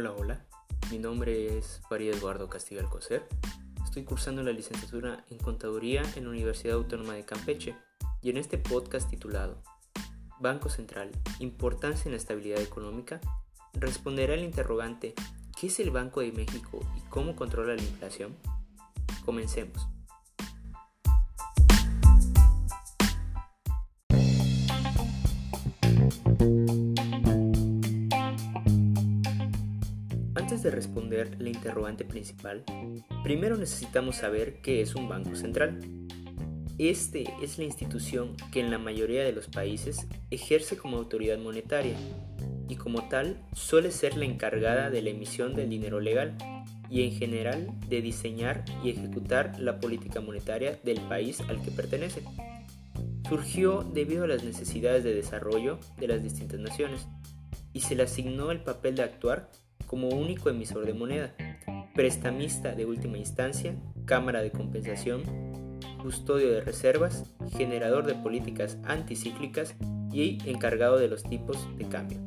Hola, hola. Mi nombre es Farid Eduardo Castillo Alcocer. Estoy cursando la licenciatura en Contaduría en la Universidad Autónoma de Campeche y en este podcast titulado Banco Central, importancia en la estabilidad económica, responderá el interrogante ¿qué es el Banco de México y cómo controla la inflación? Comencemos. Antes de responder la interrogante principal, primero necesitamos saber qué es un banco central. Este es la institución que en la mayoría de los países ejerce como autoridad monetaria y como tal suele ser la encargada de la emisión del dinero legal y en general de diseñar y ejecutar la política monetaria del país al que pertenece. Surgió debido a las necesidades de desarrollo de las distintas naciones y se le asignó el papel de actuar como único emisor de moneda, prestamista de última instancia, cámara de compensación, custodio de reservas, generador de políticas anticíclicas y encargado de los tipos de cambio.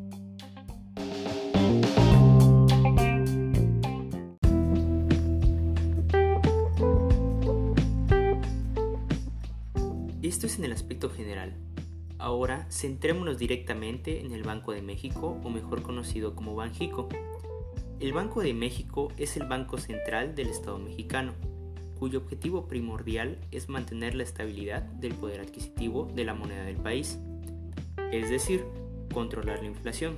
Esto es en el aspecto general. Ahora centrémonos directamente en el Banco de México, o mejor conocido como Banjico, el Banco de México es el banco central del Estado mexicano, cuyo objetivo primordial es mantener la estabilidad del poder adquisitivo de la moneda del país, es decir, controlar la inflación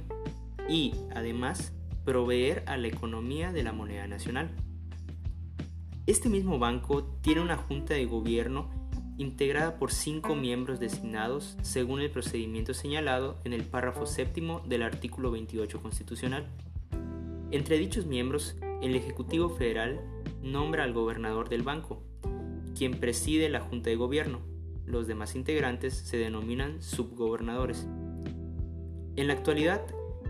y, además, proveer a la economía de la moneda nacional. Este mismo banco tiene una junta de gobierno integrada por cinco miembros designados según el procedimiento señalado en el párrafo séptimo del artículo 28 constitucional. Entre dichos miembros, el Ejecutivo Federal nombra al gobernador del banco, quien preside la Junta de Gobierno. Los demás integrantes se denominan subgobernadores. En la actualidad,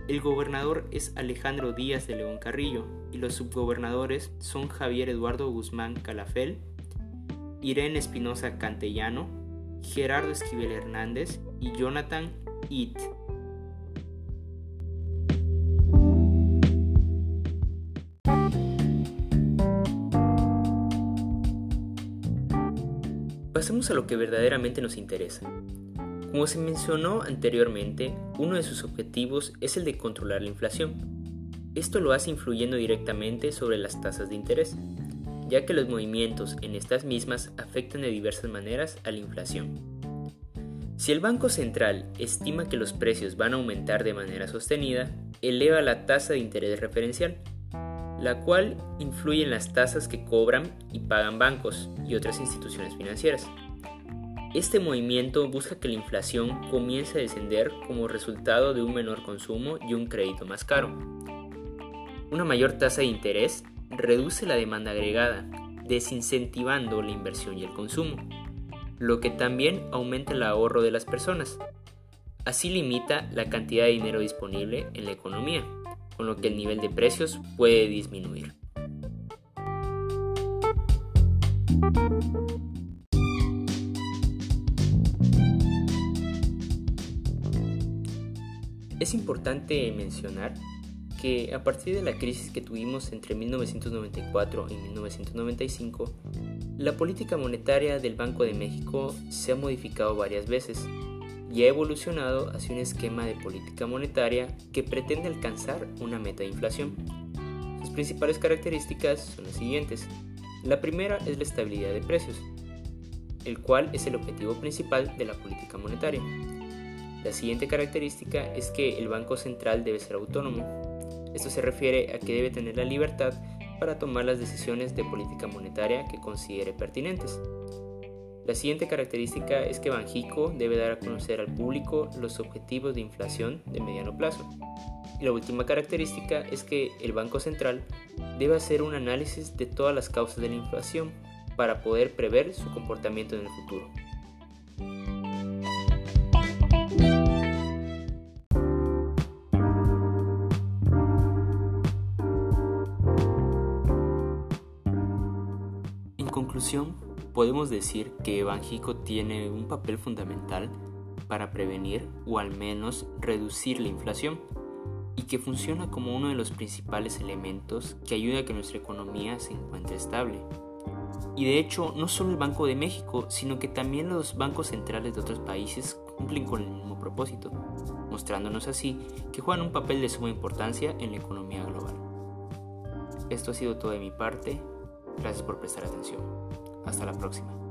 el gobernador es Alejandro Díaz de León Carrillo y los subgobernadores son Javier Eduardo Guzmán Calafel, Irene Espinosa Cantellano, Gerardo Esquivel Hernández y Jonathan It. Pasemos a lo que verdaderamente nos interesa. Como se mencionó anteriormente, uno de sus objetivos es el de controlar la inflación. Esto lo hace influyendo directamente sobre las tasas de interés, ya que los movimientos en estas mismas afectan de diversas maneras a la inflación. Si el Banco Central estima que los precios van a aumentar de manera sostenida, eleva la tasa de interés referencial, la cual influye en las tasas que cobran y pagan bancos y otras instituciones financieras. Este movimiento busca que la inflación comience a descender como resultado de un menor consumo y un crédito más caro. Una mayor tasa de interés reduce la demanda agregada, desincentivando la inversión y el consumo, lo que también aumenta el ahorro de las personas. Así limita la cantidad de dinero disponible en la economía con lo que el nivel de precios puede disminuir. Es importante mencionar que a partir de la crisis que tuvimos entre 1994 y 1995, la política monetaria del Banco de México se ha modificado varias veces y ha evolucionado hacia un esquema de política monetaria que pretende alcanzar una meta de inflación. Sus principales características son las siguientes. La primera es la estabilidad de precios, el cual es el objetivo principal de la política monetaria. La siguiente característica es que el Banco Central debe ser autónomo. Esto se refiere a que debe tener la libertad para tomar las decisiones de política monetaria que considere pertinentes. La siguiente característica es que Banjico debe dar a conocer al público los objetivos de inflación de mediano plazo. Y la última característica es que el Banco Central debe hacer un análisis de todas las causas de la inflación para poder prever su comportamiento en el futuro. En conclusión, podemos decir que Banjico tiene un papel fundamental para prevenir o al menos reducir la inflación, y que funciona como uno de los principales elementos que ayuda a que nuestra economía se encuentre estable. Y de hecho, no solo el Banco de México, sino que también los bancos centrales de otros países cumplen con el mismo propósito, mostrándonos así que juegan un papel de suma importancia en la economía global. Esto ha sido todo de mi parte, gracias por prestar atención. Hasta la próxima.